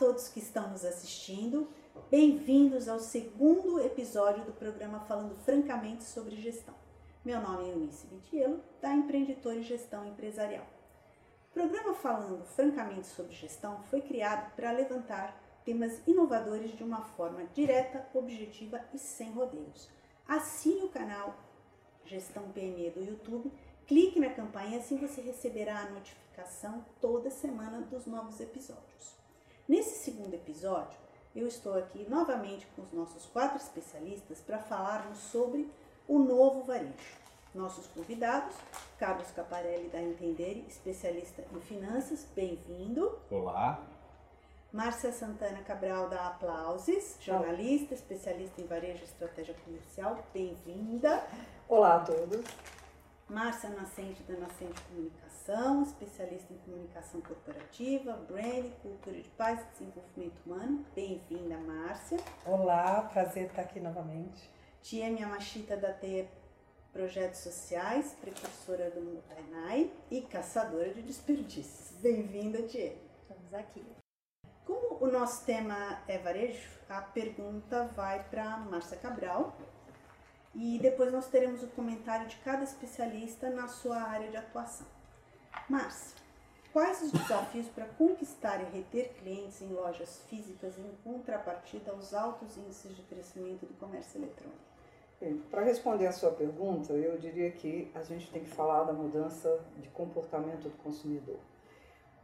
todos que estão nos assistindo. Bem-vindos ao segundo episódio do programa Falando Francamente sobre Gestão. Meu nome é Eunice Vitielo, da Empreendedor e Gestão Empresarial. O programa Falando Francamente sobre Gestão foi criado para levantar temas inovadores de uma forma direta, objetiva e sem rodeios. Assine o canal Gestão PME do YouTube, clique na campanha assim você receberá a notificação toda semana dos novos episódios. Nesse segundo episódio, eu estou aqui novamente com os nossos quatro especialistas para falarmos sobre o novo varejo. Nossos convidados, Carlos Caparelli da Entender, especialista em finanças, bem-vindo. Olá. Márcia Santana Cabral da Aplauses, jornalista, especialista em varejo e estratégia comercial, bem-vinda. Olá a todos. Márcia Nascente da Nascente Comunicação, especialista em comunicação corporativa, brand, cultura de paz e desenvolvimento humano. Bem-vinda, Márcia. Olá, prazer estar aqui novamente. Tia Miyamashita da TE Projetos Sociais, precursora do Mundo Tainai e caçadora de desperdícios. Bem-vinda, Tia. Estamos aqui. Como o nosso tema é varejo, a pergunta vai para Márcia Cabral, e depois nós teremos o comentário de cada especialista na sua área de atuação. Márcia, quais os desafios para conquistar e reter clientes em lojas físicas em contrapartida aos altos índices de crescimento do comércio eletrônico? Para responder a sua pergunta, eu diria que a gente tem que falar da mudança de comportamento do consumidor.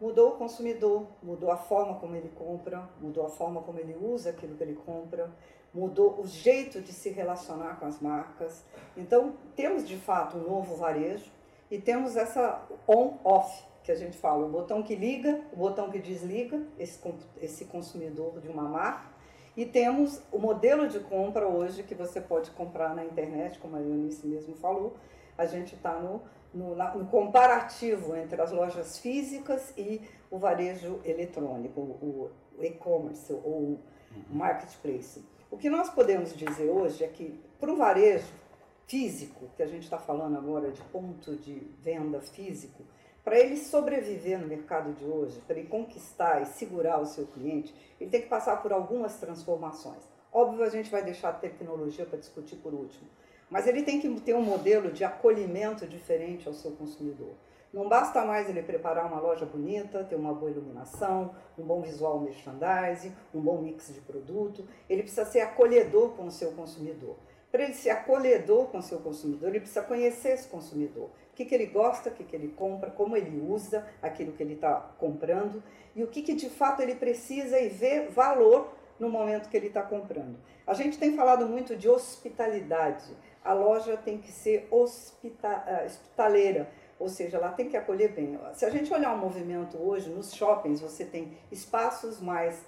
Mudou o consumidor, mudou a forma como ele compra, mudou a forma como ele usa aquilo que ele compra, mudou o jeito de se relacionar com as marcas. Então, temos de fato um novo varejo e temos essa on-off que a gente fala, o botão que liga, o botão que desliga esse, esse consumidor de uma marca. E temos o modelo de compra hoje que você pode comprar na internet, como a Eunice mesmo falou. A gente está no, no, no, comparativo entre as lojas físicas e o varejo eletrônico, o, o e-commerce ou o marketplace. O que nós podemos dizer hoje é que para o varejo físico, que a gente está falando agora de ponto de venda físico, para ele sobreviver no mercado de hoje, para ele conquistar e segurar o seu cliente, ele tem que passar por algumas transformações. Óbvio, a gente vai deixar a tecnologia para discutir por último, mas ele tem que ter um modelo de acolhimento diferente ao seu consumidor. Não basta mais ele preparar uma loja bonita, ter uma boa iluminação, um bom visual merchandising, um bom mix de produto. Ele precisa ser acolhedor com o seu consumidor. Para ele ser acolhedor com o seu consumidor, ele precisa conhecer esse consumidor. O que, que ele gosta, o que, que ele compra, como ele usa aquilo que ele está comprando e o que, que de fato ele precisa e ver valor no momento que ele está comprando. A gente tem falado muito de hospitalidade. A loja tem que ser ah, hospitaleira ou seja, ela tem que acolher bem. Se a gente olhar o movimento hoje, nos shoppings você tem espaços mais,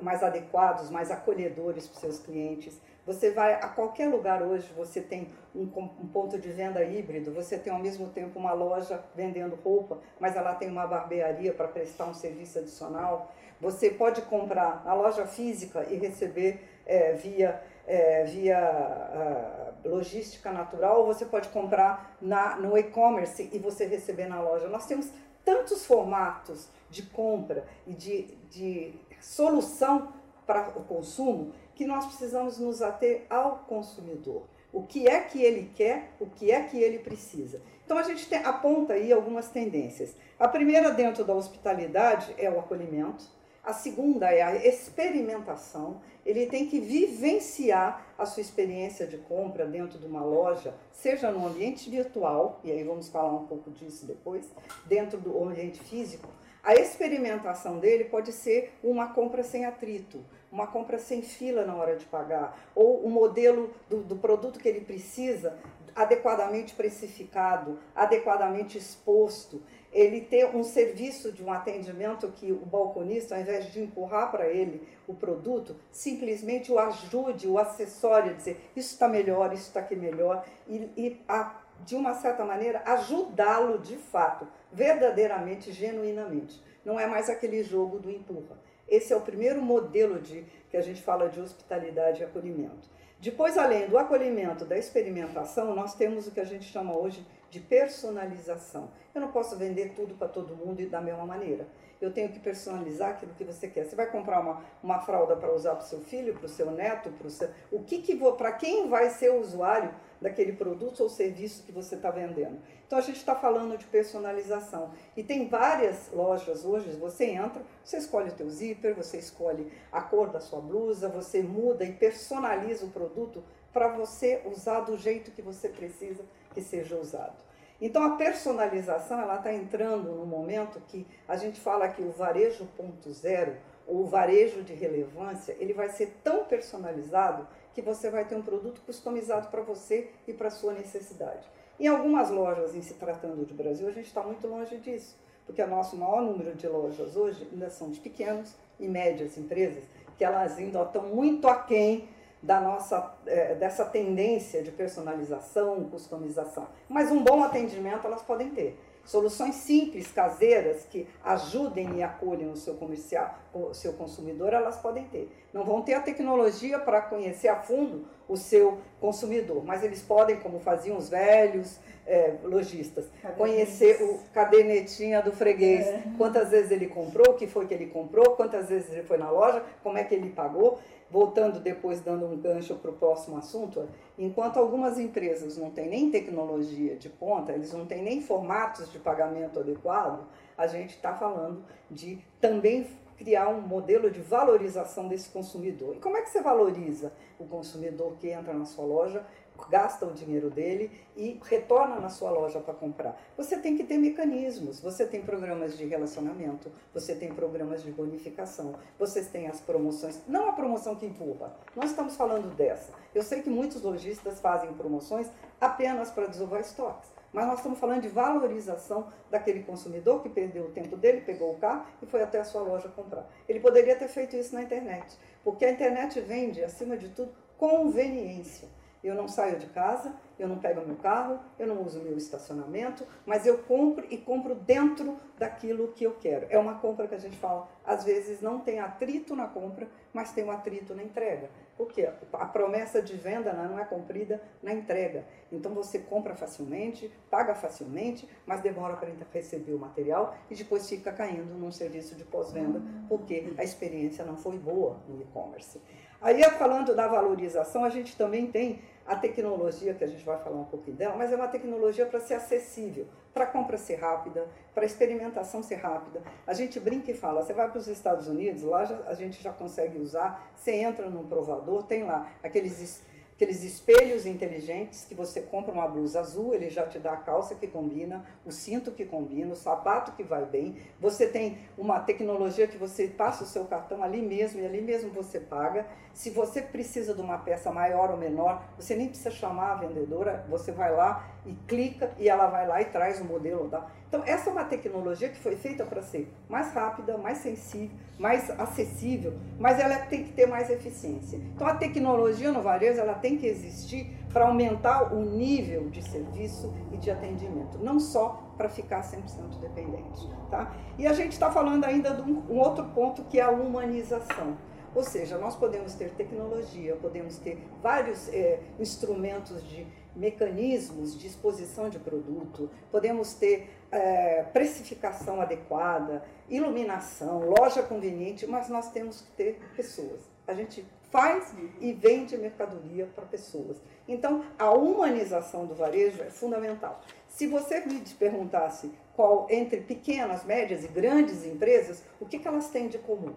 mais adequados, mais acolhedores para os seus clientes. Você vai a qualquer lugar hoje, você tem um, um, ponto de venda híbrido, você tem ao mesmo tempo uma loja vendendo roupa, mas ela tem uma barbearia para prestar um serviço adicional. Você pode comprar na loja física e receber é, via é, via uh, logística natural, ou você pode comprar na, no e-commerce e você receber na loja. Nós temos tantos formatos de compra e de, de solução para o consumo que nós precisamos nos ater ao consumidor. O que é que ele quer, o que é que ele precisa. Então a gente tem, aponta aí algumas tendências. A primeira dentro da hospitalidade é o acolhimento. A segunda é a experimentação. Ele tem que vivenciar a sua experiência de compra dentro de uma loja, seja no ambiente virtual, e aí vamos falar um pouco disso depois, dentro do ambiente físico. A experimentação dele pode ser uma compra sem atrito, uma compra sem fila na hora de pagar, ou o modelo do, do produto que ele precisa adequadamente precificado, adequadamente exposto ele ter um serviço de um atendimento que o balconista, ao invés de empurrar para ele o produto, simplesmente o ajude, o acessório, dizer isso está melhor, isso está aqui melhor, e, e a, de uma certa maneira ajudá-lo de fato, verdadeiramente, genuinamente. Não é mais aquele jogo do empurra. Esse é o primeiro modelo de que a gente fala de hospitalidade e acolhimento. Depois, além do acolhimento, da experimentação, nós temos o que a gente chama hoje de personalização. Eu não posso vender tudo para todo mundo e da mesma maneira. Eu tenho que personalizar aquilo que você quer. Você vai comprar uma, uma fralda para usar para o seu filho, para o seu neto, para o seu. O que, que para quem vai ser o usuário daquele produto ou serviço que você está vendendo? Então a gente está falando de personalização. E tem várias lojas hoje, você entra, você escolhe o teu zíper, você escolhe a cor da sua blusa, você muda e personaliza o produto para você usar do jeito que você precisa que seja usado. Então a personalização ela está entrando no momento que a gente fala que o varejo ponto zero, ou o varejo de relevância, ele vai ser tão personalizado que você vai ter um produto customizado para você e para sua necessidade. Em algumas lojas, em se tratando de Brasil, a gente está muito longe disso, porque o nosso maior número de lojas hoje ainda são de pequenos e médias empresas, que elas ainda estão muito aquém da nossa, é, dessa tendência de personalização, customização. Mas um bom atendimento elas podem ter. Soluções simples, caseiras, que ajudem e acolhem o seu comercial, o seu consumidor, elas podem ter. Não vão ter a tecnologia para conhecer a fundo o seu consumidor, mas eles podem, como faziam os velhos é, lojistas, conhecer o cadernetinha do freguês, é. quantas vezes ele comprou, o que foi que ele comprou, quantas vezes ele foi na loja, como é que ele pagou voltando depois, dando um gancho para o próximo assunto, enquanto algumas empresas não têm nem tecnologia de ponta, eles não têm nem formatos de pagamento adequado, a gente está falando de também criar um modelo de valorização desse consumidor. E como é que você valoriza o consumidor que entra na sua loja gasta o dinheiro dele e retorna na sua loja para comprar. Você tem que ter mecanismos, você tem programas de relacionamento, você tem programas de bonificação, vocês têm as promoções, não a promoção que empurra, nós estamos falando dessa. Eu sei que muitos lojistas fazem promoções apenas para desovar estoques, mas nós estamos falando de valorização daquele consumidor que perdeu o tempo dele, pegou o carro e foi até a sua loja comprar. Ele poderia ter feito isso na internet, porque a internet vende, acima de tudo, conveniência. Eu não saio de casa, eu não pego meu carro, eu não uso meu estacionamento, mas eu compro e compro dentro daquilo que eu quero. É uma compra que a gente fala, às vezes não tem atrito na compra, mas tem um atrito na entrega. Porque a promessa de venda né, não é cumprida na entrega. Então você compra facilmente, paga facilmente, mas demora para receber o material e depois fica caindo num serviço de pós-venda, porque a experiência não foi boa no e-commerce. Aí, falando da valorização, a gente também tem a tecnologia, que a gente vai falar um pouquinho dela, mas é uma tecnologia para ser acessível, para compra ser rápida, para experimentação ser rápida. A gente brinca e fala, você vai para os Estados Unidos, lá já, a gente já consegue usar, você entra num provador, tem lá aqueles aqueles espelhos inteligentes que você compra uma blusa azul, ele já te dá a calça que combina, o cinto que combina, o sapato que vai bem. Você tem uma tecnologia que você passa o seu cartão ali mesmo e ali mesmo você paga. Se você precisa de uma peça maior ou menor, você nem precisa chamar a vendedora, você vai lá e clica e ela vai lá e traz o modelo da. Então, essa é uma tecnologia que foi feita para ser mais rápida, mais sensível, mais acessível, mas ela tem que ter mais eficiência. Então, a tecnologia no varejo ela tem que existir para aumentar o nível de serviço e de atendimento, não só para ficar 100% dependente. Tá? E a gente está falando ainda de um, um outro ponto que é a humanização. Ou seja, nós podemos ter tecnologia, podemos ter vários é, instrumentos de mecanismos de exposição de produto, podemos ter é, precificação adequada, iluminação, loja conveniente, mas nós temos que ter pessoas. A gente faz e vende mercadoria para pessoas. Então, a humanização do varejo é fundamental. Se você me perguntasse qual entre pequenas, médias e grandes empresas, o que, que elas têm de comum?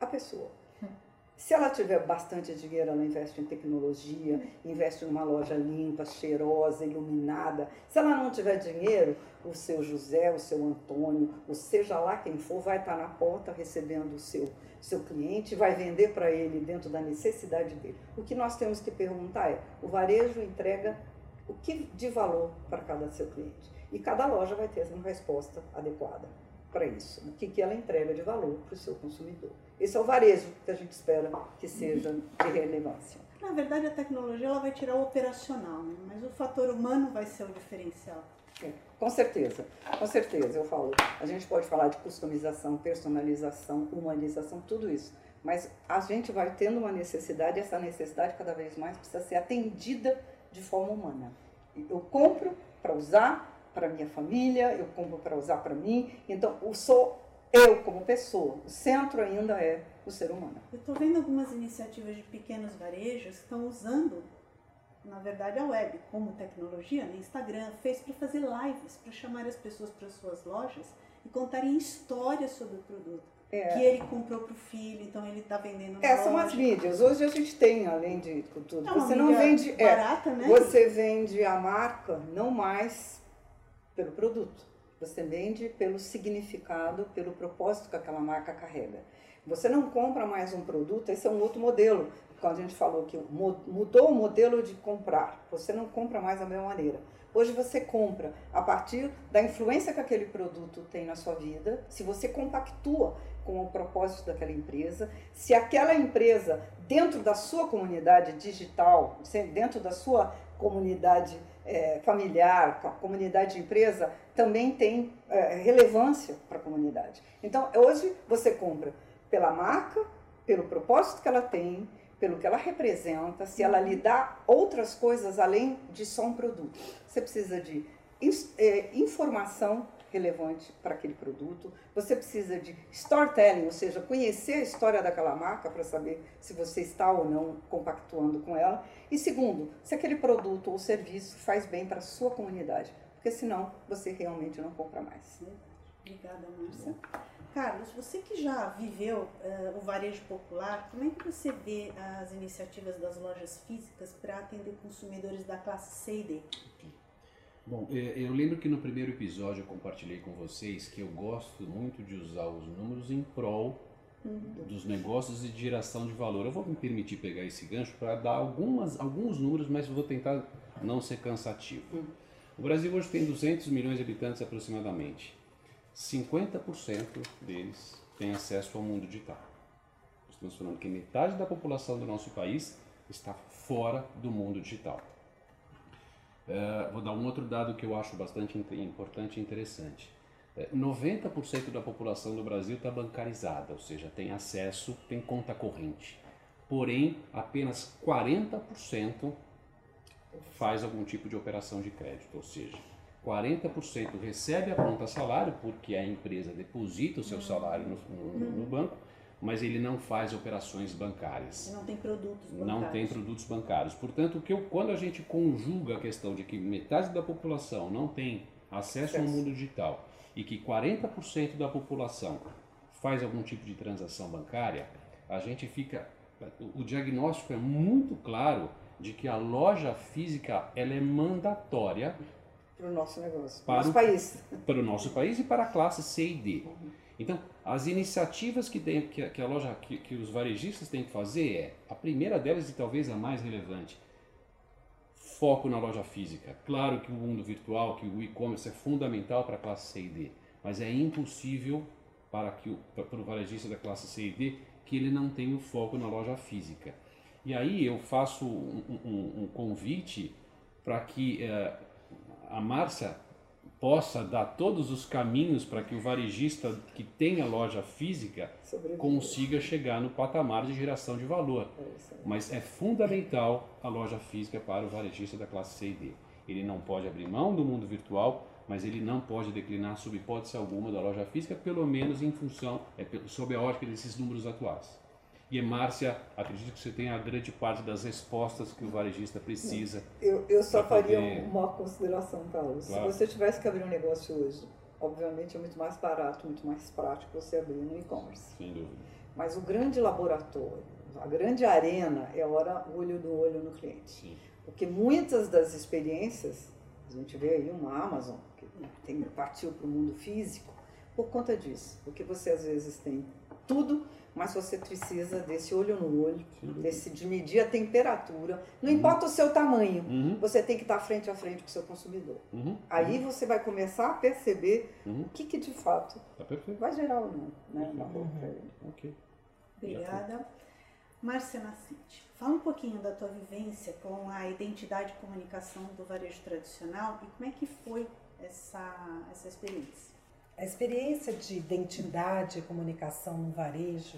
A pessoa. Se ela tiver bastante dinheiro, ela investe em tecnologia, investe numa loja limpa, cheirosa, iluminada. Se ela não tiver dinheiro, o seu José, o seu Antônio, ou seja lá quem for, vai estar na porta recebendo o seu, seu cliente, vai vender para ele dentro da necessidade dele. O que nós temos que perguntar é: o varejo entrega o que de valor para cada seu cliente? E cada loja vai ter uma resposta adequada para isso. O que, que ela entrega de valor para o seu consumidor. Esse é o varejo que a gente espera que seja de relevância. Na verdade, a tecnologia ela vai tirar o operacional, né? mas o fator humano vai ser o diferencial. É, com certeza, com certeza, eu falo. A gente pode falar de customização, personalização, humanização, tudo isso. Mas a gente vai tendo uma necessidade, e essa necessidade cada vez mais precisa ser atendida de forma humana. Eu compro para usar, para minha família, eu compro para usar para mim. Então, eu sou eu como pessoa. O centro ainda é o ser humano. Eu estou vendo algumas iniciativas de pequenos varejos que estão usando, na verdade, a web como tecnologia, né? Instagram, fez para fazer lives, para chamar as pessoas para suas lojas e contarem histórias sobre o produto. É. Que ele comprou para o filho, então ele está vendendo é, São as mídias. Hoje a gente tem, além de tudo. É você não vende. É, barata, é, né? Você vende a marca não mais pelo produto. Você vende pelo significado, pelo propósito que aquela marca carrega. Você não compra mais um produto, esse é um outro modelo. Quando a gente falou que mudou o modelo de comprar, você não compra mais da mesma maneira. Hoje você compra a partir da influência que aquele produto tem na sua vida, se você compactua com o propósito daquela empresa, se aquela empresa, dentro da sua comunidade digital, dentro da sua comunidade é, familiar, a comunidade de empresa, também tem é, relevância para a comunidade. Então, hoje você compra pela marca, pelo propósito que ela tem, pelo que ela representa, se ela lhe dá outras coisas além de só um produto. Você precisa de é, informação relevante para aquele produto, você precisa de storytelling, ou seja, conhecer a história daquela marca para saber se você está ou não compactuando com ela. E segundo, se aquele produto ou serviço faz bem para a sua comunidade, porque senão você realmente não compra mais. Obrigada, Márcia. Carlos, você que já viveu uh, o varejo popular, como é que você vê as iniciativas das lojas físicas para atender consumidores da classe C e D? Bom, é, eu lembro que no primeiro episódio eu compartilhei com vocês que eu gosto muito de usar os números em prol uhum. dos negócios e de geração de valor. Eu vou me permitir pegar esse gancho para dar algumas, alguns números, mas vou tentar não ser cansativo. Uhum. O Brasil hoje tem 200 milhões de habitantes aproximadamente. 50% deles têm acesso ao mundo digital. Estamos falando que metade da população do nosso país está fora do mundo digital. Uh, vou dar um outro dado que eu acho bastante importante e interessante. Uh, é, 90% da população do Brasil está bancarizada, ou seja, tem acesso, tem conta corrente. Porém, apenas 40% faz algum tipo de operação de crédito, ou seja, 40% recebe a conta salário, porque a empresa deposita o seu salário no, no, no banco, mas ele não faz operações bancárias. Não tem produtos bancários. Não tem produtos bancários. Portanto, que eu, quando a gente conjuga a questão de que metade da população não tem acesso ao mundo digital e que 40% da população faz algum tipo de transação bancária, a gente fica. O diagnóstico é muito claro de que a loja física ela é mandatória para o nosso negócio, para o nosso país. Para o nosso país e para a classe C e D. Então, as iniciativas que, tem, que, que a loja, que, que, os varejistas têm que fazer é, a primeira delas e talvez a mais relevante, foco na loja física. Claro que o mundo virtual, que o e-commerce é fundamental para a classe C e D, mas é impossível para, que o, para o varejista da classe C e D que ele não tenha o foco na loja física. E aí eu faço um, um, um convite para que eh, a Márcia possa dar todos os caminhos para que o varejista que tenha loja física consiga chegar no patamar de geração de valor. É Mas é fundamental a loja física para o varejista da classe C e D. Ele não pode abrir mão do mundo virtual, mas ele não pode declinar sob hipótese alguma da loja física, pelo menos em função, é, sob a ótica desses números atuais. E Márcia, acredito que você tem a grande parte das respostas que o varejista precisa. Eu, eu só faria poder... uma consideração, Carlos. Claro. Se você tivesse que abrir um negócio hoje, obviamente é muito mais barato, muito mais prático você abrir no e-commerce. Sem dúvida. Mas o grande laboratório, a grande arena é hora olho no olho no cliente. Sim. Porque muitas das experiências, a gente vê aí uma Amazon que tem, partiu para o mundo físico por conta disso. Porque você às vezes tem tudo mas você precisa desse olho no olho, desse, de medir a temperatura. Não uhum. importa o seu tamanho, uhum. você tem que estar frente a frente com o seu consumidor. Uhum. Aí você vai começar a perceber uhum. o que, que de fato tá vai gerar ou não. Né, na boca. Ok. Obrigada. Márcia Nascente, fala um pouquinho da tua vivência com a identidade e comunicação do varejo tradicional e como é que foi essa, essa experiência? A experiência de identidade e comunicação no varejo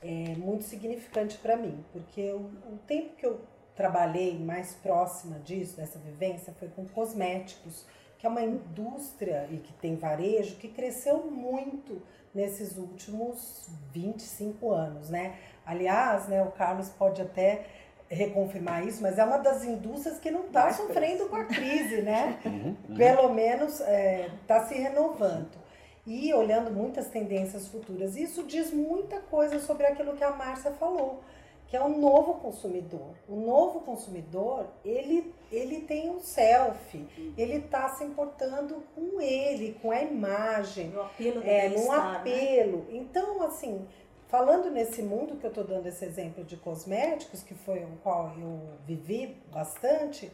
é muito significante para mim, porque o, o tempo que eu trabalhei mais próxima disso, dessa vivência, foi com cosméticos, que é uma indústria e que tem varejo que cresceu muito nesses últimos 25 anos, né? Aliás, né, o Carlos pode até reconfirmar isso, mas é uma das indústrias que não está sofrendo com a crise, né? Uhum, uhum. Pelo menos está é, tá se renovando. E olhando muitas tendências futuras. Isso diz muita coisa sobre aquilo que a Márcia falou, que é o novo consumidor. O novo consumidor, ele, ele tem um selfie, ele está se importando com ele, com a imagem. No apelo do é, bem-estar, né? apelo. Então, assim, falando nesse mundo que eu estou dando esse exemplo de cosméticos, que foi o qual eu vivi bastante,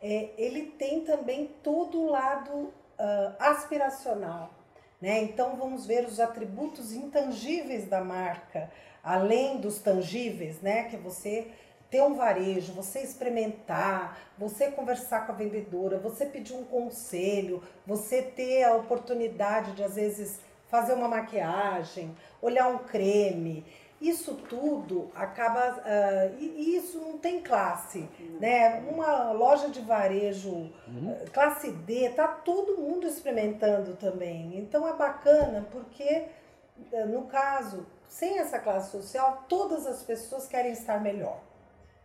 é, ele tem também todo o lado ah, aspiracional. Né? Então vamos ver os atributos intangíveis da marca, além dos tangíveis, né? Que é você ter um varejo, você experimentar, você conversar com a vendedora, você pedir um conselho, você ter a oportunidade de às vezes fazer uma maquiagem, olhar um creme. Isso tudo acaba. Uh, e isso não tem classe. Né? Uma loja de varejo, uh, classe D, tá todo mundo experimentando também. Então é bacana porque, uh, no caso, sem essa classe social, todas as pessoas querem estar melhor.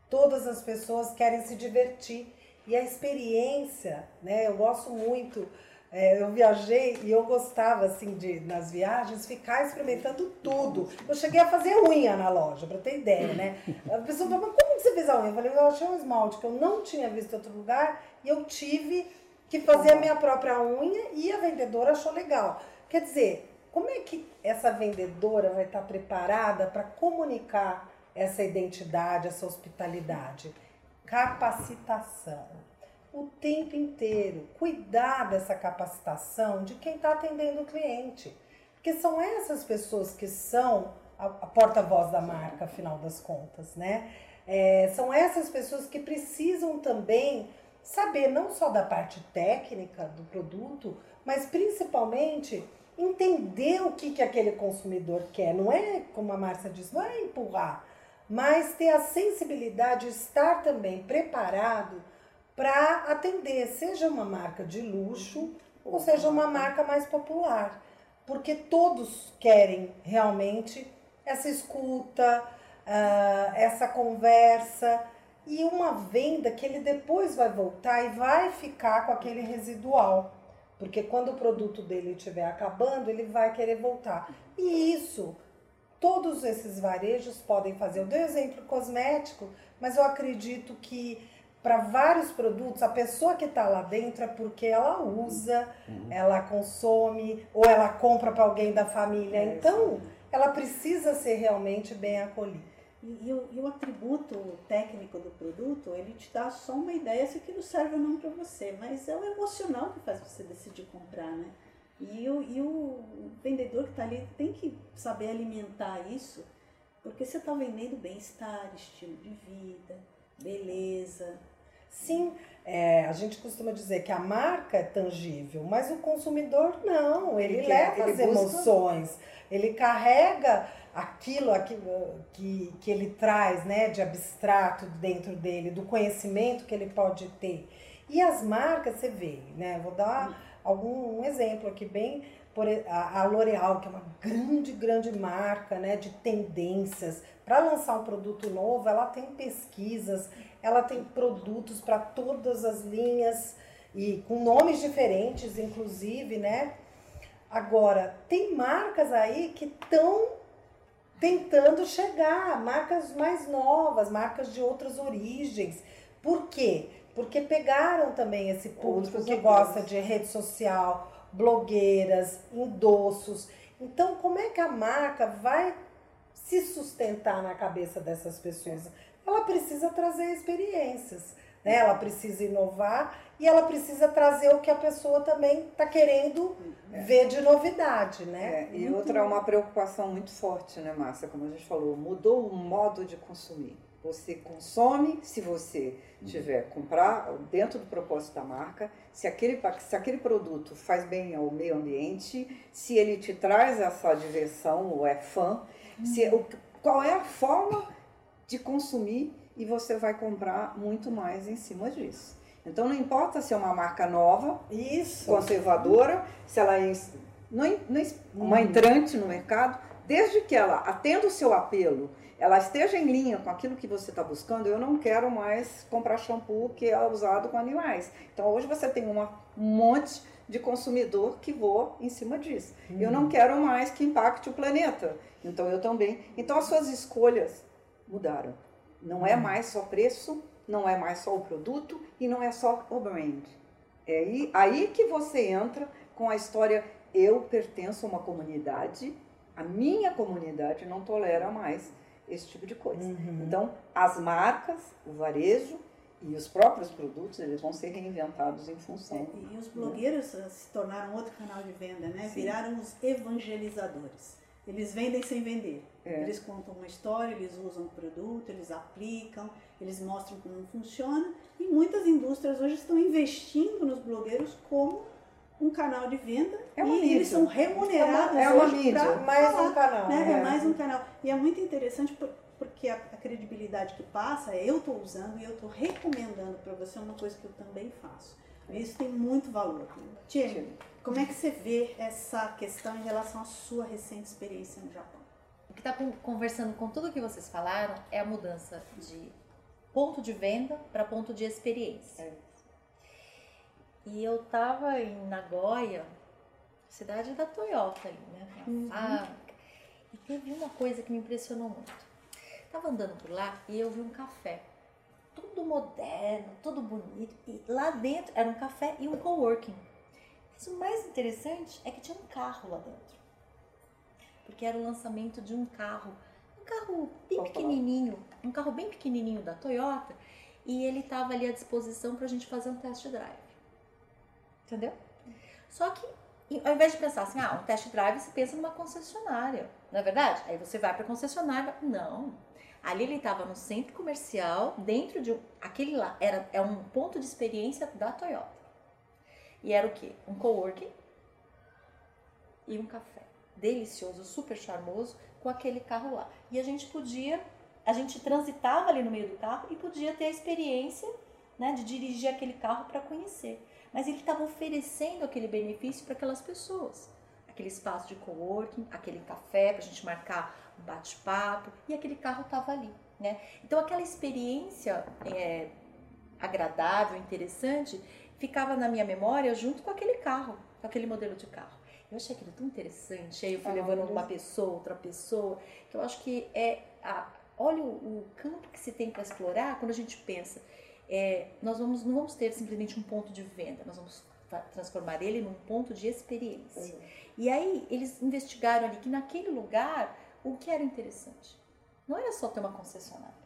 Todas as pessoas querem se divertir. E a experiência, né? Eu gosto muito é, eu viajei e eu gostava, assim, de, nas viagens, ficar experimentando tudo. Eu cheguei a fazer unha na loja, para ter ideia, né? A pessoa falou, mas como que você fez a unha? Eu falei, eu achei um esmalte que eu não tinha visto em outro lugar e eu tive que fazer a minha própria unha e a vendedora achou legal. Quer dizer, como é que essa vendedora vai estar preparada para comunicar essa identidade, essa hospitalidade? Capacitação o tempo inteiro, cuidar dessa capacitação de quem está atendendo o cliente. Porque são essas pessoas que são a, a porta-voz da marca, afinal das contas, né? É, são essas pessoas que precisam também saber não só da parte técnica do produto, mas principalmente entender o que, que aquele consumidor quer. Não é, como a Márcia disse, não é empurrar, mas ter a sensibilidade, estar também preparado para atender, seja uma marca de luxo ou seja uma marca mais popular. Porque todos querem realmente essa escuta, uh, essa conversa e uma venda que ele depois vai voltar e vai ficar com aquele residual. Porque quando o produto dele estiver acabando, ele vai querer voltar. E isso, todos esses varejos podem fazer. Eu dei exemplo cosmético, mas eu acredito que para vários produtos, a pessoa que está lá dentro é porque ela usa, uhum. ela consome ou ela compra para alguém da família. É, então, sim. ela precisa ser realmente bem acolhida. E, e, o, e, o, atributo técnico do produto, ele te dá só uma ideia se aquilo serve ou não para você, mas é o emocional que faz você decidir comprar, né? E o, e o vendedor que está ali tem que saber alimentar isso, porque você está vendendo bem-estar, estilo de vida, beleza, Sim, é, a gente costuma dizer que a marca é tangível, mas o consumidor não, ele, ele leva quer, as ele emoções, busca... ele carrega aquilo, aquilo que, que ele traz né, de abstrato dentro dele, do conhecimento que ele pode ter. E as marcas, você vê, né? Vou dar algum um exemplo aqui bem por a, L'Oréal, que é uma grande, grande marca né, de tendências. Para lançar um produto novo, ela tem pesquisas, ela tem produtos para todas as linhas e com nomes diferentes, inclusive, né? Agora, tem marcas aí que estão tentando chegar, marcas mais novas, marcas de outras origens. Por quê? Porque pegaram também esse público Outros que gosta de rede social, blogueiras, endossos. Então, como é que a marca vai se sustentar na cabeça dessas pessoas? Ela precisa trazer experiências, né? ela precisa inovar e ela precisa trazer o que a pessoa também está querendo é. ver de novidade. Né? É, e outra é uma preocupação muito forte, né, Márcia? Como a gente falou, mudou o modo de consumir. Você consome se você tiver comprar dentro do propósito da marca, se aquele, se aquele produto faz bem ao meio ambiente, se ele te traz essa diversão ou é fã, se, o, qual é a forma de consumir e você vai comprar muito mais em cima disso. Então não importa se é uma marca nova, Isso. conservadora, se ela é não não uma Uhum. entrante no mercado, desde que ela atenda o seu apelo, ela esteja em linha com aquilo que você está buscando, eu não quero mais comprar shampoo que é usado com animais. Então hoje você tem uma- um monte de consumidor que voa em cima disso. Eu Uhum. não quero mais que impacte o planeta. Então eu também. Então as suas escolhas mudaram. Não é mais só preço, não é mais só o produto e não é só o brand. É aí, aí que você entra com a história eu pertenço a uma comunidade, a minha comunidade não tolera mais esse tipo de coisa. Uhum. Então, as marcas, o varejo e os próprios produtos, eles vão ser reinventados em função. E os blogueiros eh, se tornaram outro canal de venda, né? Sim. Viraram os evangelizadores. Eles vendem sem vender. É. Eles contam uma história, eles usam o produto, eles aplicam, eles mostram como funciona. E muitas indústrias hoje estão investindo nos blogueiros como um canal de venda É uma e mídia. eles são remunerados É uma hoje mídia. pra Mais falar, um canal. né? né? É mais um canal. E é muito interessante por- porque a, a credibilidade que passa é eu estou usando e eu estou recomendando para você uma coisa que eu também faço. E isso tem muito valor. Tia, como é que você vê essa questão em relação à sua recente experiência no Japão? O que está conversando com tudo que vocês falaram é a mudança de ponto de venda para ponto de experiência. É. E eu tava em Nagoya, cidade da Toyota ali, né? Fábrica. E teve uma coisa que me impressionou muito. Tava andando por lá e eu vi um café. Tudo moderno, tudo bonito. E lá dentro era um café e um coworking. Mas o mais interessante é que tinha um carro lá dentro. Porque era o lançamento de um carro. Um carro bem pequenininho. Um carro bem pequenininho da Toyota. E ele estava ali à disposição para a gente fazer um test drive. Entendeu? Só que, ao invés de pensar assim, ah, um test drive, você pensa numa concessionária, não é verdade? Aí você vai para a concessionária. Não. Ali ele estava no centro comercial, dentro de um. Aquele lá era, é um ponto de experiência da Toyota. E era o quê? Um coworking e um café. Delicioso, super charmoso, com aquele carro lá. E a gente podia, a gente transitava ali no meio do carro e podia ter a experiência né, de dirigir aquele carro para conhecer. Mas ele estava oferecendo aquele benefício para aquelas pessoas. Aquele espaço de coworking, aquele café para a gente marcar um bate-papo e aquele carro estava ali. Né? Então aquela experiência é, agradável, interessante, ficava na minha memória junto com aquele carro, com aquele modelo de carro. Eu achei aquilo tão interessante. Aí eu fui Ah, levando uma pessoa, outra pessoa, que eu acho que é. A, olha o, o campo que se tem para explorar quando a gente pensa. é, nós vamos, não vamos ter simplesmente um ponto de venda, nós vamos transformar ele num ponto de experiência. E aí eles investigaram ali que naquele lugar o que era interessante. Não era só ter uma concessionária.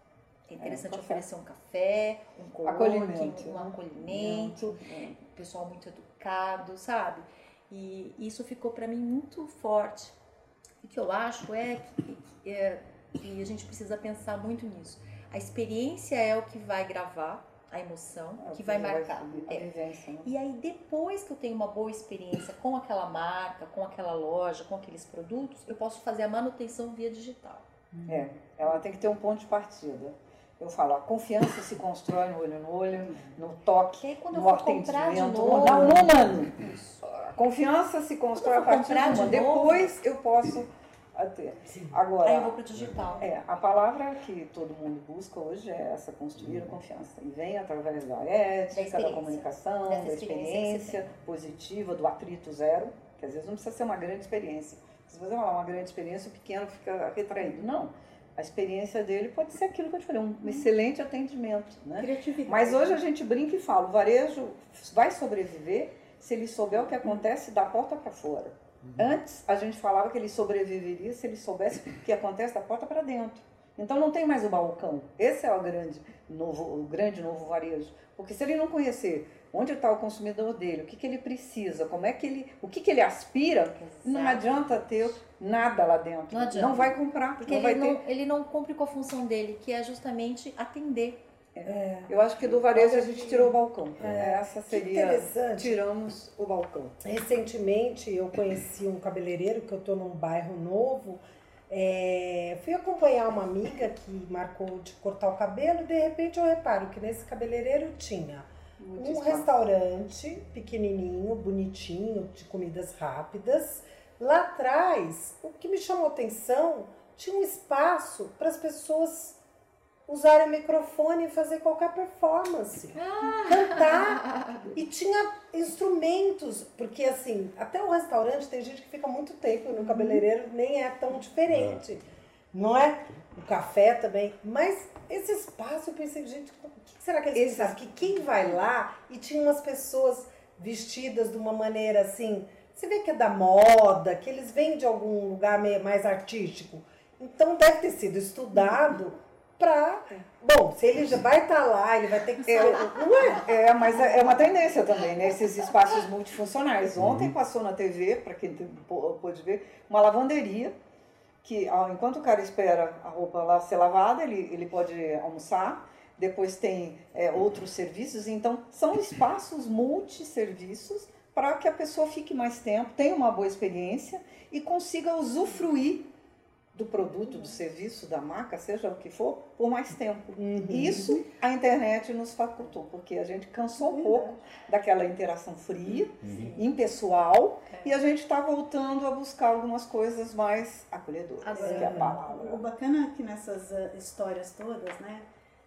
É interessante café. oferecer um café, um Acolhimento, um acolhimento, É. pessoal muito educado, sabe? E isso ficou para mim muito forte. O que eu acho é que, é que a gente precisa pensar muito nisso. A experiência é o que vai gravar a emoção, É, que vai marcar. a É. vivência, né? E aí, depois que eu tenho uma boa experiência com aquela marca, com aquela loja, com aqueles produtos, eu posso fazer a manutenção via digital. É, ela tem que ter um ponto de partida. Eu falo, a confiança se constrói no olho no olho, no toque, Que aí, quando eu no for comprar de novo. no, no humano. Isso. A confiança se constrói a eu partir do de humano. Depois eu posso ter. Agora, Aí eu vou pro digital. É, a palavra que todo mundo busca hoje é essa, construir a confiança. E vem através da ética, da, experiência. comunicação, da experiência experiência positiva, do atrito zero, que às vezes não precisa ser uma grande experiência. Se você falar uma grande experiência, o pequeno fica retraído. Não. A experiência dele pode ser aquilo que eu te falei, um excelente atendimento. Né? Criatividade. Mas hoje a gente brinca e fala, o varejo vai sobreviver se ele souber o que acontece da porta para fora. Antes a gente falava que ele sobreviveria se ele soubesse o que acontece da porta para dentro. Então não tem mais o balcão. Esse é o grande novo, o grande novo varejo. Porque se ele não conhecer onde está o consumidor dele, o que, que ele precisa, como é que ele, o que, que ele aspira, não adianta ter nada lá dentro. Não adianta. vai comprar, Porque não vai ele ter. não, ele não cumpre com a função dele, que é justamente atender. É. Eu acho que do varejo a gente tirou o balcão. Essa Que seria. interessante. Tiramos o balcão. Recentemente eu conheci um cabeleireiro que eu tô num bairro novo É, fui acompanhar uma amiga que marcou de cortar o cabelo e de repente eu reparo que nesse cabeleireiro tinha Muito um espaço. restaurante pequenininho, bonitinho, de comidas rápidas. Lá atrás, o que me chamou atenção, tinha um espaço para as pessoas usarem o microfone e fazer qualquer performance. Cantar. E tinha instrumentos, porque assim, até o restaurante tem gente que fica muito tempo no cabeleireiro, nem é tão diferente. Não é? O café também. Mas esse espaço, eu pensei, gente, o que será que eles Esse- pensaram? Que quem vai lá e tinha umas pessoas vestidas de uma maneira assim, você vê que é da moda, que eles vêm de algum lugar meio mais artístico. Então deve ter sido estudado pra. Bom, se ele já vai estar lá, ele vai ter que ser. Não é? É, mas é é uma tendência também, né? Esses espaços multifuncionais. Ontem passou na TV, para quem pôde ver, uma lavanderia que enquanto o cara espera a roupa lá ser lavada, ele, ele pode almoçar. Depois tem é, outros serviços. Então, são espaços multisserviços para que a pessoa fique mais tempo, tenha uma boa experiência e consiga usufruir do produto, do serviço, da marca, seja o que for, por mais tempo. Isso a internet nos facultou, porque a gente cansou um pouco daquela interação fria, impessoal, e a gente está voltando a buscar algumas coisas mais acolhedoras, Agora, que é a O palavra. bacana é que nessas eh, histórias todas, né,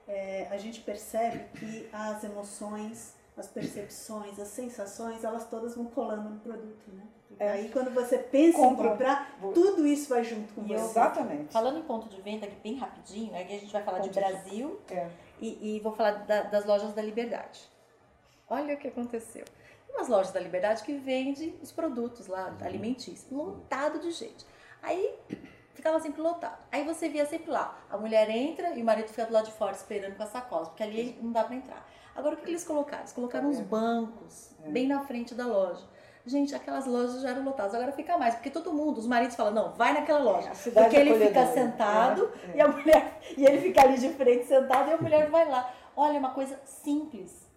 é, a gente percebe que as emoções, as percepções, as sensações, elas todas vão colando no produto, né? É. aí quando você pensa Compra. em comprar, tudo isso vai junto com E você. Exatamente. Falando em ponto de venda, aqui bem rapidinho, aqui a gente vai falar de Ponto de- Brasil É. e, e vou falar da- das lojas da Liberdade. Olha o que aconteceu. Tem umas lojas da Liberdade que vendem os produtos lá, alimentícios, lotado de gente. Aí ficava sempre lotado. Aí você via sempre lá, a mulher entra e o marido fica do lado de fora esperando com a sacola, porque ali não dá pra entrar. Agora o que que eles colocaram? Eles colocaram uns bancos É. bem na frente da loja. Gente, aquelas lojas já eram lotadas, agora fica mais, porque todo mundo, os maridos falam, não, vai naquela loja. Cidade Porque ele fica sentado É, é. e a mulher e ele fica ali de frente sentado e a mulher vai lá. Olha, uma coisa simples,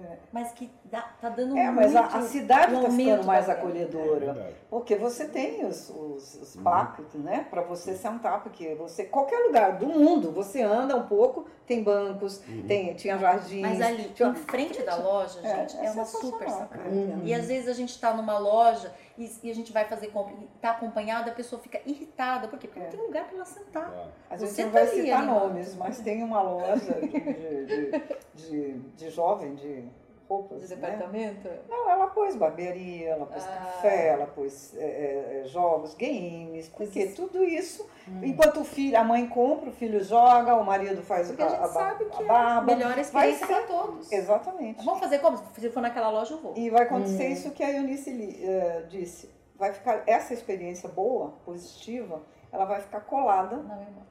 É. mas que dá, tá dando É, mas a, muito a cidade está ficando mais. É acolhedora. verdade. Porque você tem os, os, os Uhum. parques, né? Para você sentar, porque você, qualquer lugar do mundo, você anda um pouco, tem bancos, Uhum. tem, tinha jardins. Mas ali, tinha- em frente da loja, É, gente, é, é uma super sacada. cara. E às vezes a gente tá numa loja e, e a gente vai fazer compra e tá acompanhada, a pessoa fica irritada. Por quê? Porque É. não tem lugar pra ela sentar. Claro. A gente Você não tá vai ali citar animado. nomes, mas tem uma loja de, de, de, de, de jovem, de roupas. De né? departamento. Não, ela pôs barbearia, ela pôs Ah. café, ela pôs é, é, é, jogos, games, porque tudo isso, enquanto o filho, a mãe compra, o filho joga, o marido faz Porque a, a gente a, sabe a que é a melhor experiência vai pra todos. Exatamente. Vamos fazer como? Se for naquela loja, eu vou. E vai acontecer isso que a Eunice eh, disse. Vai ficar essa experiência boa, positiva, ela vai ficar colada Não, irmão.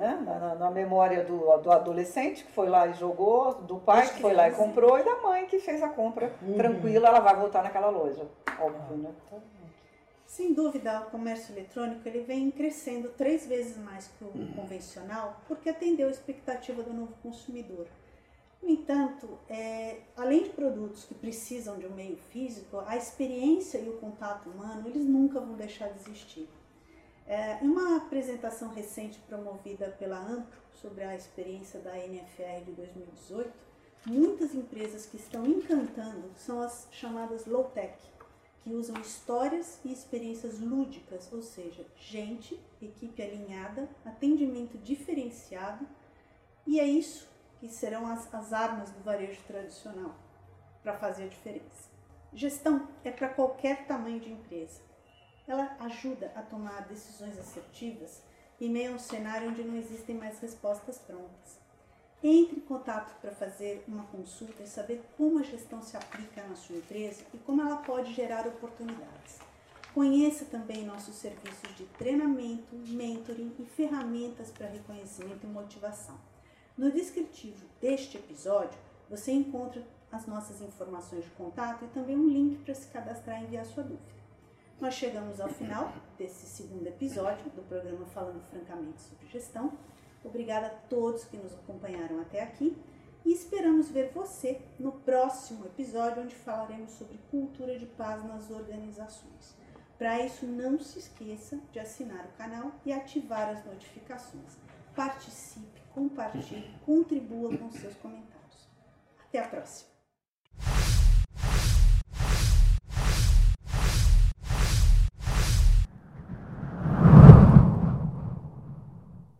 Né, na, na- na memória do, do adolescente que foi lá e jogou, do pai que foi lá e crianças. comprou e da mãe que fez a compra tranquila, ela vai voltar naquela loja, óbvio, né? Sem dúvida, o comércio eletrônico ele vem crescendo três vezes mais que o convencional, porque atendeu a expectativa do novo consumidor. No entanto, é, além de produtos que precisam de um meio físico, a experiência e o contato humano eles nunca vão deixar de existir. É, em uma apresentação recente promovida pela ANPRO sobre a experiência da NFR de 2018, muitas empresas que estão encantando são as chamadas low-tech, que usam histórias e experiências lúdicas, ou seja, gente, equipe alinhada, atendimento diferenciado, e é isso que serão as, as armas do varejo tradicional para fazer a diferença. Gestão é para qualquer tamanho de empresa. Ela ajuda a tomar decisões assertivas em meio a um cenário onde não existem mais respostas prontas. Entre em contato para fazer uma consulta e saber como a gestão se aplica na sua empresa e como ela pode gerar oportunidades. Conheça também nossos serviços de treinamento, mentoring e ferramentas para reconhecimento e motivação. No descritivo deste episódio, você encontra as nossas informações de contato e também um link para se cadastrar e enviar sua dúvida. Nós chegamos ao final desse segundo episódio do programa Falando Francamente sobre Gestão. Obrigada a todos que nos acompanharam até aqui e esperamos ver você no próximo episódio, onde falaremos sobre cultura de paz nas organizações. Para isso, não se esqueça de assinar o canal e ativar as notificações. Participe, compartilhe, contribua com seus comentários. Até a próxima!